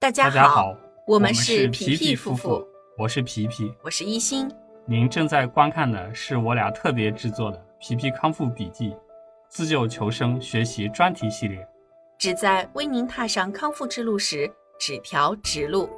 大家好，我们是皮皮夫妇，我是皮皮。我是一心。您正在观看的是我俩特别制作的《皮皮康复笔记》自救求生学习专题系列。旨在为您踏上康复之路时指条直路。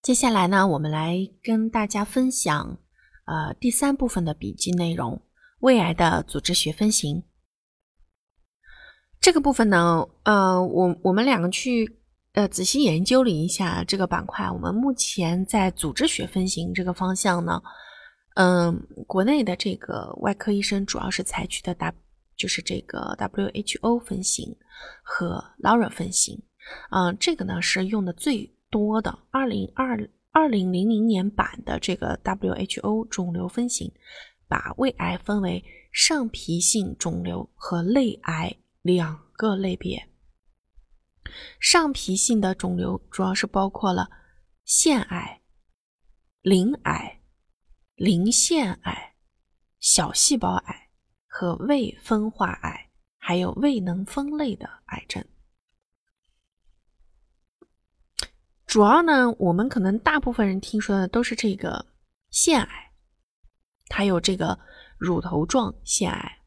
接下来呢，我们来跟大家分享呃第三部分的笔记内容：胃癌的组织学分型。这个部分呢，呃，我我们两个去呃仔细研究了一下这个板块。我们目前在组织学分型这个方向呢，嗯、国内的这个外科医生主要是采取的 W 就是这个 WHO 分型和 Laura 分型。嗯、这个呢是用的最多的，二零二二零零零年版的这个 WHO 肿瘤分型，把胃癌分为上皮性肿瘤和类癌两个类别。上皮性的肿瘤主要是包括了腺癌、鳞癌、鳞腺癌、小细胞癌和未分化癌，还有未能分类的癌症。主要呢，我们可能大部分人听说的都是这个腺癌，它有这个乳头状腺癌、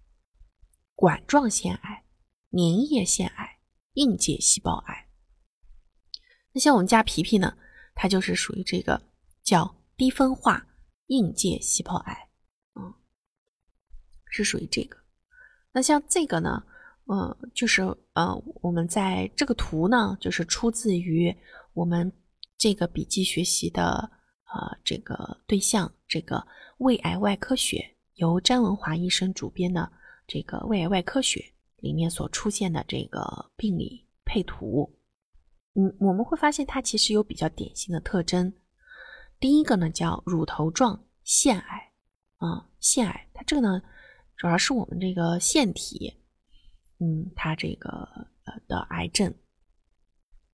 管状腺癌、粘液腺癌、硬结细胞癌。那像我们家皮皮呢，它就是属于这个叫低分化硬结细胞癌，嗯，是属于这个。那像这个呢，呃，就是呃，我们在这个图呢，就是出自于我们这个笔记学习的呃这个对象，这个胃癌外科学由詹文华医生主编的这个胃癌外科学里面所出现的这个病理配图。嗯，我们会发现它其实有比较典型的特征。第一个呢叫乳头状腺癌，啊、腺癌，它这个呢主要是我们这个腺体，嗯，它这个呃的癌症。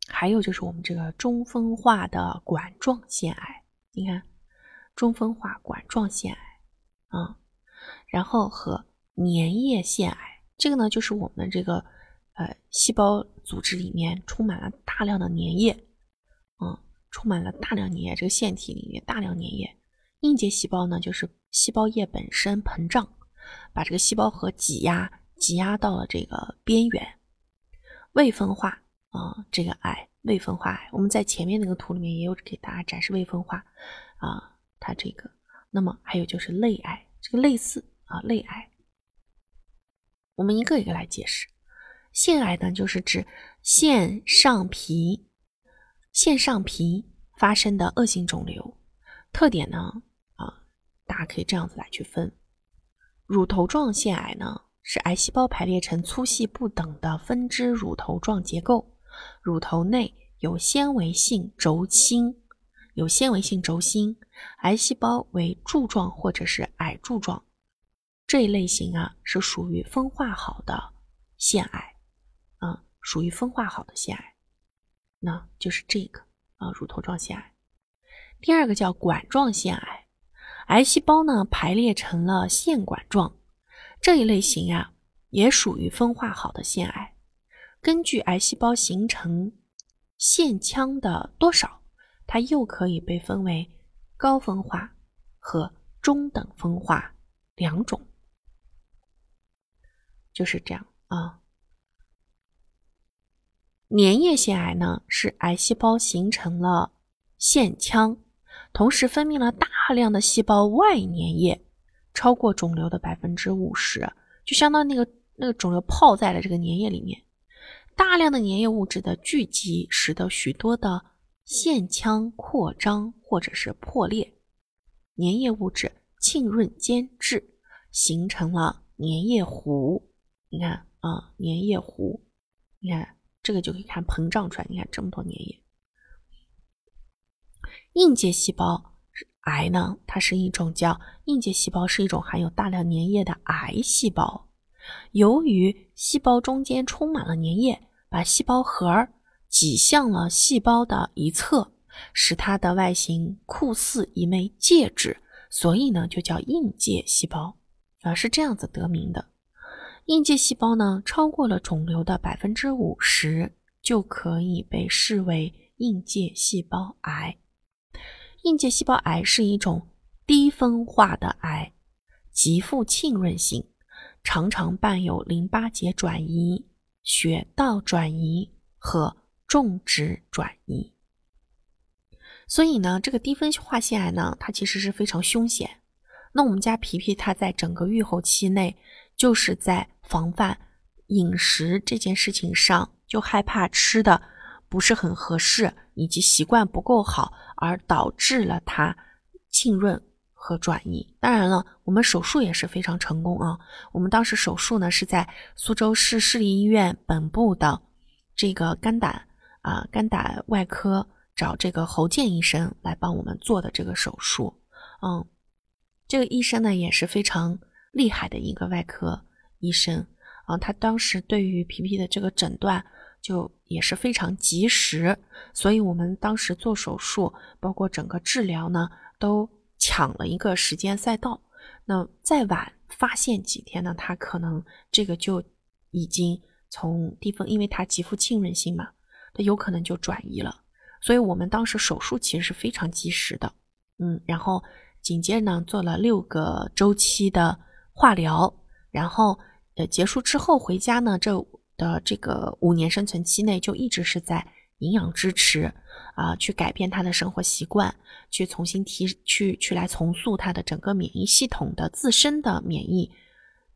还有就是我们这个中分化的管状腺癌，你看中分化管状腺癌啊、然后和粘液腺癌，这个呢就是我们这个呃细胞组织里面充满了大量的粘液，嗯，充满了大量粘液，这个腺体里面大量粘液。硬结细胞呢，就是细胞液本身膨胀，把这个细胞核挤压，挤压到了这个边缘。未分化啊、这个癌，未分化癌，我们在前面那个图里面也有给大家展示未分化啊、它这个。那么还有就是类癌，这个类似啊，类癌，我们一个一个来解释。腺癌呢，就是指腺上皮腺上皮发生的恶性肿瘤，特点呢啊，大家可以这样子来去分。乳头状腺癌呢，是癌细胞排列成粗细不等的分支乳头状结构，乳头内有纤维性轴心，有纤维性轴心，癌细胞为柱状或者是矮柱状。这一类型啊，是属于分化好的腺癌，啊，属于分化好的腺癌，那就是这个啊，乳头状腺癌。第二个叫管状腺癌，癌细胞呢排列成了腺管状，这一类型啊也属于分化好的腺癌。根据癌细胞形成腺腔的多少，它又可以被分为高分化和中等分化两种，就是这样啊。粘液腺癌呢，是癌细胞形成了腺腔，同时分泌了大量的细胞外粘液，超过肿瘤的百分之五十，就相当于那个那个肿瘤泡在了这个粘液里面。大量的粘液物质的聚集，使得许多的腺腔扩张或者是破裂，粘液物质浸润间质，形成了粘液糊。你看啊，粘液糊，你看这个就可以看膨胀出来，你看这么多粘液。硬结细胞癌呢，它是一种叫硬结细胞，是一种含有大量粘液的癌细胞。由于细胞中间充满了粘液，把细胞核挤向了细胞的一侧，使它的外形酷似一枚戒指，所以呢就叫硬结细胞，啊是这样子得名的。硬结细胞呢超过了肿瘤的百分之五十，就可以被视为硬介细胞癌。硬介细胞癌是一种低分化的癌，极富浸润性，常常伴有淋巴结转移、血道转移和种植转移。所以呢，这个低分化腺癌呢，它其实是非常凶险。那我们家皮皮他在整个预后期内，就是在防范饮食这件事情上，就害怕吃的不是很合适，以及习惯不够好，而导致了他浸润和转移。当然了，我们手术也是非常成功啊。我们当时手术呢是在苏州市市立医院本部的这个肝胆啊肝胆外科找这个侯健医生来帮我们做的这个手术，嗯。这个医生呢也是非常厉害的一个外科医生啊，他当时对于皮皮的这个诊断就也是非常及时，所以我们当时做手术，包括整个治疗呢，都抢了一个时间赛道。那再晚发现几天呢，他可能这个就已经从地方，因为他极富浸润性嘛，他有可能就转移了。所以我们当时手术其实是非常及时的，嗯，然后。紧接着呢，做了六个周期的化疗，然后呃结束之后回家呢，这的这个五年生存期内就一直是在营养支持啊，去改变他的生活习惯，去重新提去去来重塑他的整个免疫系统的自身的免疫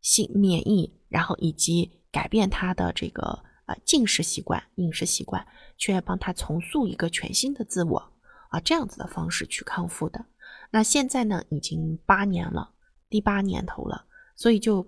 性免疫，然后以及改变他的这个呃进食习惯、饮食习惯，去帮他重塑一个全新的自我啊，这样子的方式去康复的。那现在呢，已经八年了，第八年头了，所以就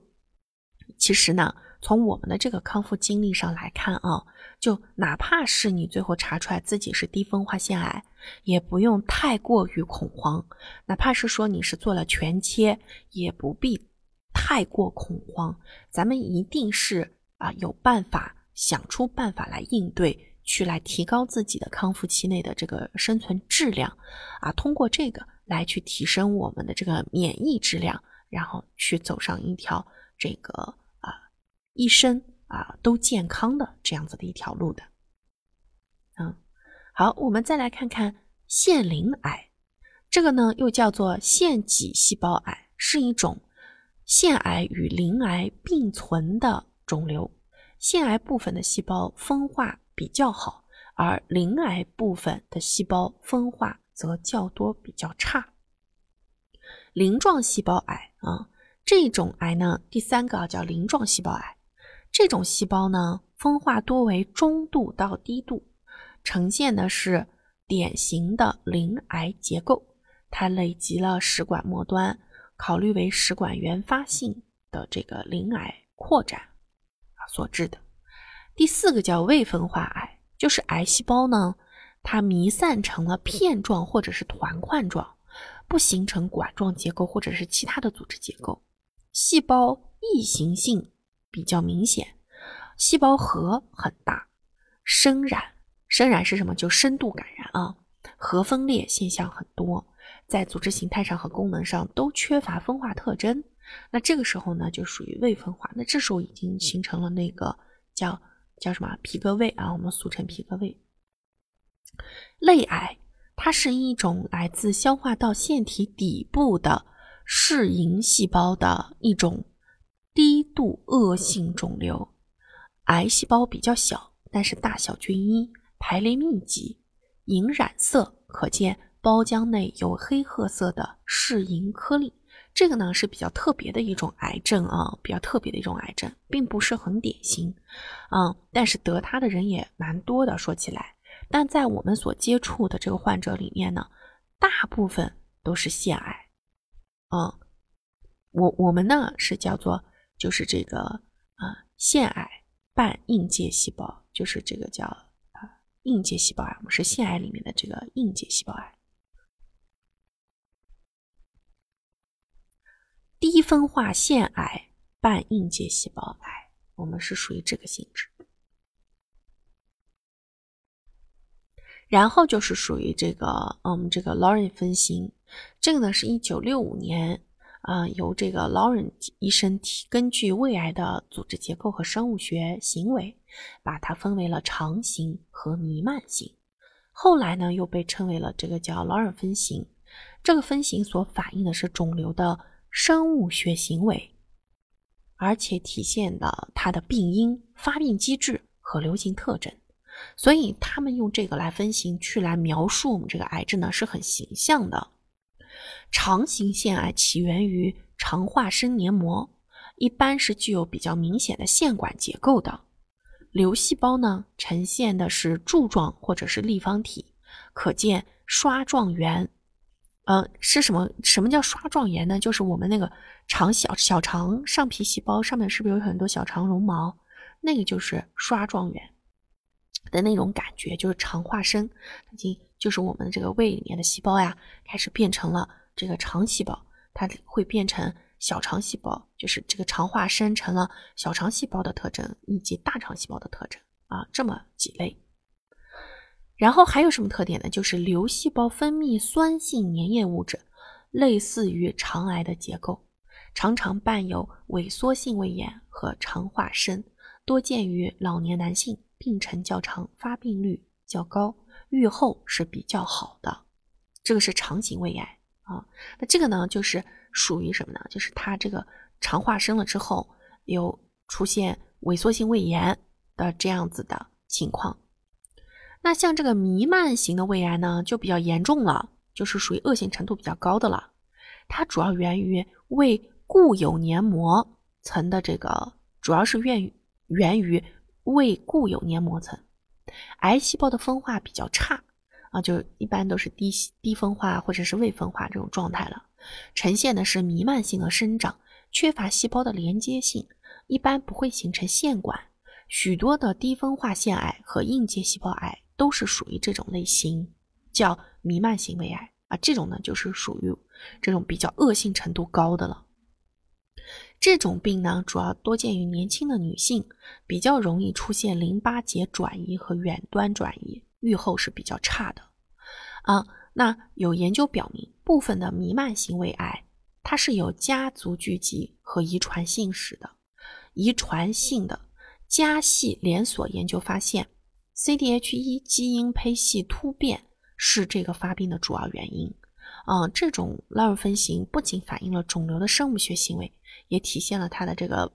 其实呢，从我们的这个康复经历上来看啊，就哪怕是你最后查出来自己是低分化腺癌，也不用太过于恐慌；哪怕是说你是做了全切，也不必太过恐慌。咱们一定是啊，有办法想出办法来应对，去来提高自己的康复期内的这个生存质量啊，通过这个。来去提升我们的这个免疫质量，然后去走上一条这个啊一生啊都健康的这样子的一条路的。嗯，好，我们再来看看腺鳞癌，这个呢又叫做腺脊细胞癌，是一种腺癌与鳞癌并存的肿瘤。腺癌部分的细胞分化比较好，而鳞癌部分的细胞分化。则较多比较差。鳞状细胞癌啊，这种癌呢，第三个叫鳞状细胞癌。这种细胞呢，分化多为中度到低度，呈现的是典型的鳞癌结构。它累积了食管末端，考虑为食管原发性的这个鳞癌扩展啊所致的。第四个叫未分化癌，就是癌细胞呢。它弥散成了片状或者是团块状，不形成管状结构或者是其他的组织结构，细胞异形性比较明显，细胞核很大，深染，深染是什么？就深度感染啊，核分裂现象很多，在组织形态上和功能上都缺乏分化特征。那这个时候呢，就属于未分化。那这时候已经形成了那个叫叫什么皮革胃啊，我们俗称皮革胃。类癌，它是一种来自消化道腺体底部的嗜银细胞的一种低度恶性肿瘤。癌细胞比较小，但是大小均一，排列密集，银染色，可见胞浆内有黑褐色的嗜银颗粒。这个呢是比较特别的一种癌症啊，比较特别的一种癌症，并不是很典型，嗯，但是得它的人也蛮多的。说起来。但在我们所接触的这个患者里面呢，大部分都是腺癌，嗯，我我们呢是叫做就是这个啊腺癌伴硬介细胞，就是这个叫啊硬介细胞癌，我们是腺癌里面的这个硬介细胞癌，低分化腺癌伴硬介细胞癌，我们是属于这个性质。然后就是属于这个，嗯，这个 Lauren 分型，这个呢是一九六五年，啊，由这个 Lauren 医生提根据胃癌的组织结构和生物学行为，把它分为了肠型和弥漫型。后来呢，又被称为了这个叫劳尔分型。这个分型所反映的是肿瘤的生物学行为，而且体现了它的病因、发病机制和流行特征。所以他们用这个来分型，去来描述我们这个癌症呢，是很形象的。肠型腺癌起源于肠化生黏膜，一般是具有比较明显的腺管结构的。瘤细胞呢，呈现的是柱状或者是立方体，可见刷状圆。呃，是什么？什么叫刷状圆呢？就是我们那个肠小小肠上皮细胞上面是不是有很多小肠绒毛？那个就是刷状圆。的那种感觉就是肠化生，已经就是我们这个胃里面的细胞呀，开始变成了这个肠细胞，它会变成小肠细胞，就是这个肠化生成了小肠细胞的特征以及大肠细胞的特征啊，这么几类。然后还有什么特点呢？就是瘤细胞分泌酸性粘液物质，类似于肠癌的结构，常常伴有萎缩性胃炎和肠化生，多见于老年男性。病程较长，发病率较高，预后是比较好的。这个是肠型胃癌啊。那这个呢，就是属于什么呢？就是它这个肠化生了之后，有出现萎缩性胃炎的这样子的情况。那像这个弥漫型的胃癌呢，就比较严重了，就是属于恶性程度比较高的了。它主要源于胃固有黏膜层的这个，主要是源于源于。胃固有黏膜层，癌细胞的分化比较差啊，就一般都是低低分化或者是未分化这种状态了，呈现的是弥漫性的生长，缺乏细胞的连接性，一般不会形成腺管。许多的低分化腺癌和硬结细胞癌都是属于这种类型，叫弥漫性胃癌啊，这种呢就是属于这种比较恶性程度高的了。这种病呢，主要多见于年轻的女性，比较容易出现淋巴结转移和远端转移，预后是比较差的。啊，那有研究表明，部分的弥漫型胃癌，它是有家族聚集和遗传性史的。遗传性的家系连锁研究发现，CDH1 基因胚系突变是这个发病的主要原因。啊，这种拉尔分型不仅反映了肿瘤的生物学行为。也体现了它的这个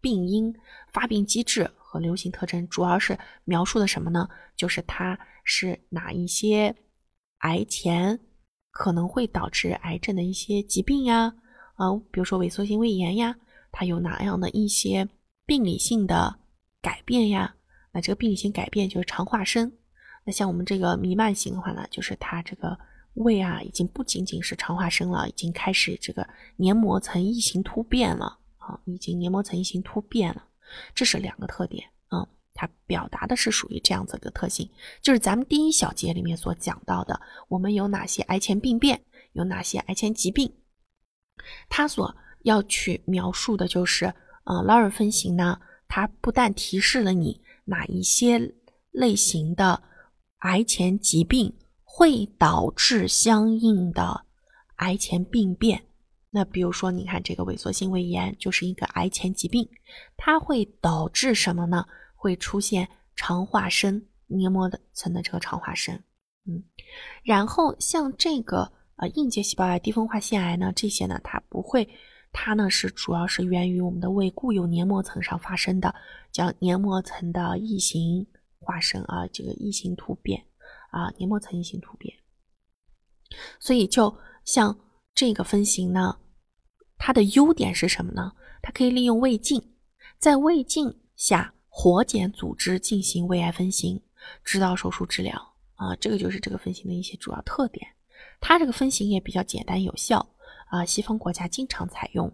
病因、发病机制和流行特征，主要是描述的什么呢？就是它是哪一些癌前可能会导致癌症的一些疾病呀？啊，比如说萎缩性胃炎呀，它有哪样的一些病理性的改变呀？那这个病理性改变就是肠化生。那像我们这个弥漫型的话呢，就是它这个。胃啊，已经不仅仅是肠化生了，已经开始这个黏膜层异形突变了啊，已经黏膜层异形突变了，这是两个特点啊，它表达的是属于这样子的特性，就是咱们第一小节里面所讲到的，我们有哪些癌前病变，有哪些癌前疾病，它所要去描述的就是，呃，劳尔分型呢，它不但提示了你哪一些类型的癌前疾病。会导致相应的癌前病变。那比如说，你看这个萎缩性胃炎就是一个癌前疾病，它会导致什么呢？会出现肠化生黏膜的层的这个肠化生。嗯，然后像这个呃硬结细胞癌、低分化腺癌呢，这些呢它不会，它呢是主要是源于我们的胃固有黏膜层上发生的，叫黏膜层的异形化生啊，这个异形突变。啊，黏膜层异形突变，所以就像这个分型呢，它的优点是什么呢？它可以利用胃镜，在胃镜下活检组织进行胃癌分型，指导手术治疗啊，这个就是这个分型的一些主要特点。它这个分型也比较简单有效啊，西方国家经常采用，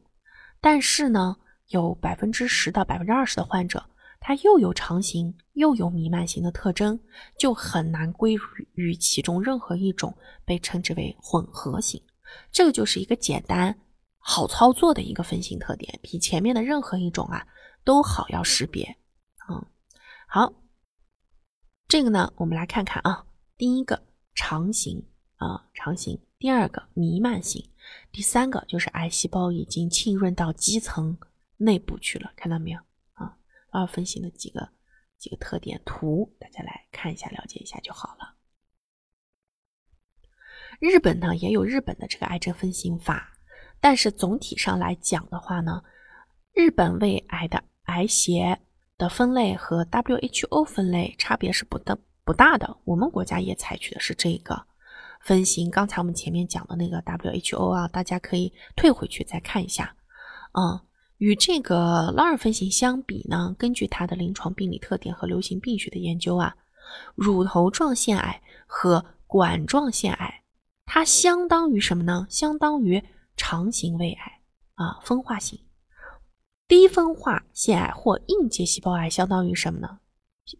但是呢，有百分之十到百分之二十的患者。它又有肠型又有弥漫型的特征，就很难归于其中任何一种，被称之为混合型。这个就是一个简单好操作的一个分型特点，比前面的任何一种啊都好要识别。嗯，好，这个呢，我们来看看啊，第一个肠型啊肠型，第二个弥漫型，第三个就是癌细胞已经浸润到基层内部去了，看到没有？二分型的几个几个特点图，大家来看一下，了解一下就好了。日本呢也有日本的这个癌症分型法，但是总体上来讲的话呢，日本胃癌的癌协的分类和 WHO 分类差别是不大不大的。我们国家也采取的是这个分型。刚才我们前面讲的那个 WHO 啊，大家可以退回去再看一下。嗯，与这个 l a r 分型相比呢，根据它的临床病理特点和流行病学的研究啊，乳头状腺癌和管状腺癌。它相当于什么呢？相当于肠型胃癌啊，分化型低分化腺癌或硬结细胞癌相当于什么呢？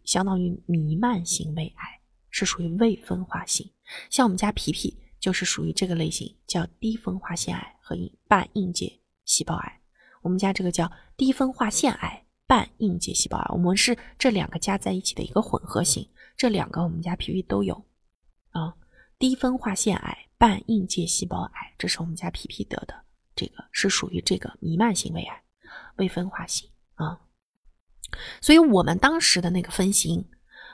相当于弥漫型胃癌，是属于未分化型。像我们家皮皮就是属于这个类型，叫低分化腺癌和半硬结细胞癌。我们家这个叫低分化腺癌半硬结细胞癌，我们是这两个加在一起的一个混合型。这两个我们家皮皮都有啊。低分化腺癌半硬结细胞癌，这是我们家皮皮得的，这个是属于这个弥漫型胃癌，未分化型啊。所以我们当时的那个分型，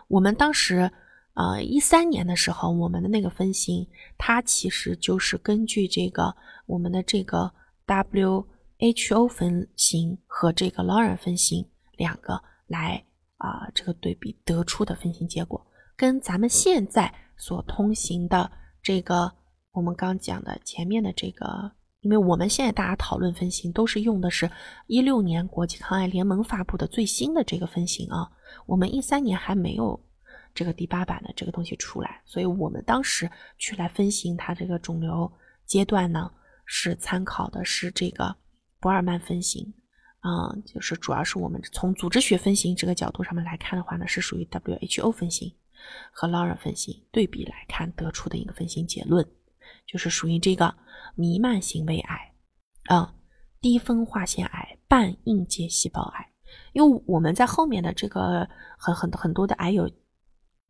我们当时呃一三年的时候，我们的那个分型，它其实就是根据这个我们的这个 W H O 分型和这个 l a r e 分型两个来啊这个对比得出的分型结果，跟咱们现在。所通行的这个，我们刚讲的前面的这个，因为我们现在大家讨论分型都是用的是一六年国际抗癌联盟发布的最新的这个分型啊，我们一三年还没有这个第八版的这个东西出来，所以我们当时去来分型它这个肿瘤阶段呢，是参考的是这个博尔曼分型，嗯，就是主要是我们从组织学分型这个角度上面来看的话呢，是属于 WHO 分型。和 l a u r a 分型对比来看，得出的一个分型结论，就是属于这个弥漫型胃癌，啊，低分化腺癌半硬结细胞癌。因为我们在后面的这个很很很多的癌友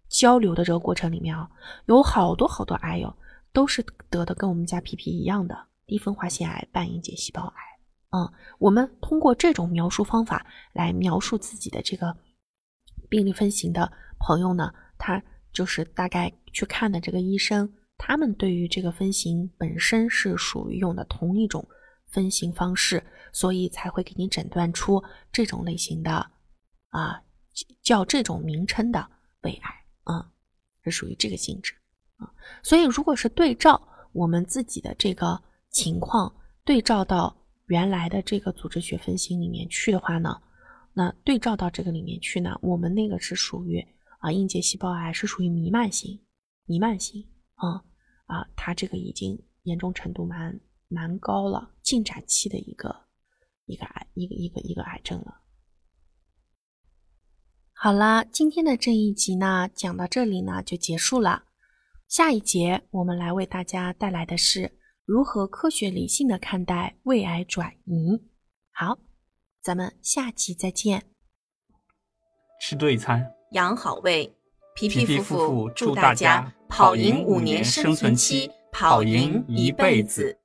交流的这个过程里面啊，有好多好多癌友都是得的跟我们家皮皮一样的低分化腺癌半硬结细胞癌。嗯，我们通过这种描述方法来描述自己的这个病例分型的朋友呢。他就是大概去看的这个医生，他们对于这个分型本身是属于用的同一种分型方式，所以才会给你诊断出这种类型的啊，叫这种名称的胃癌啊，是属于这个性质啊。所以如果是对照我们自己的这个情况，对照到原来的这个组织学分型里面去的话呢，那对照到这个里面去呢，我们那个是属于。啊，硬结细胞癌是属于弥漫型，弥漫型啊啊，它这个已经严重程度蛮蛮高了，进展期的一个一个癌，一个一个一个癌症了。好了，今天的这一集呢，讲到这里呢就结束了。下一节我们来为大家带来的是如何科学理性的看待胃癌转移。好，咱们下期再见。吃对餐。养好胃，皮皮夫妇祝大家跑赢五年生存期，跑赢一辈子。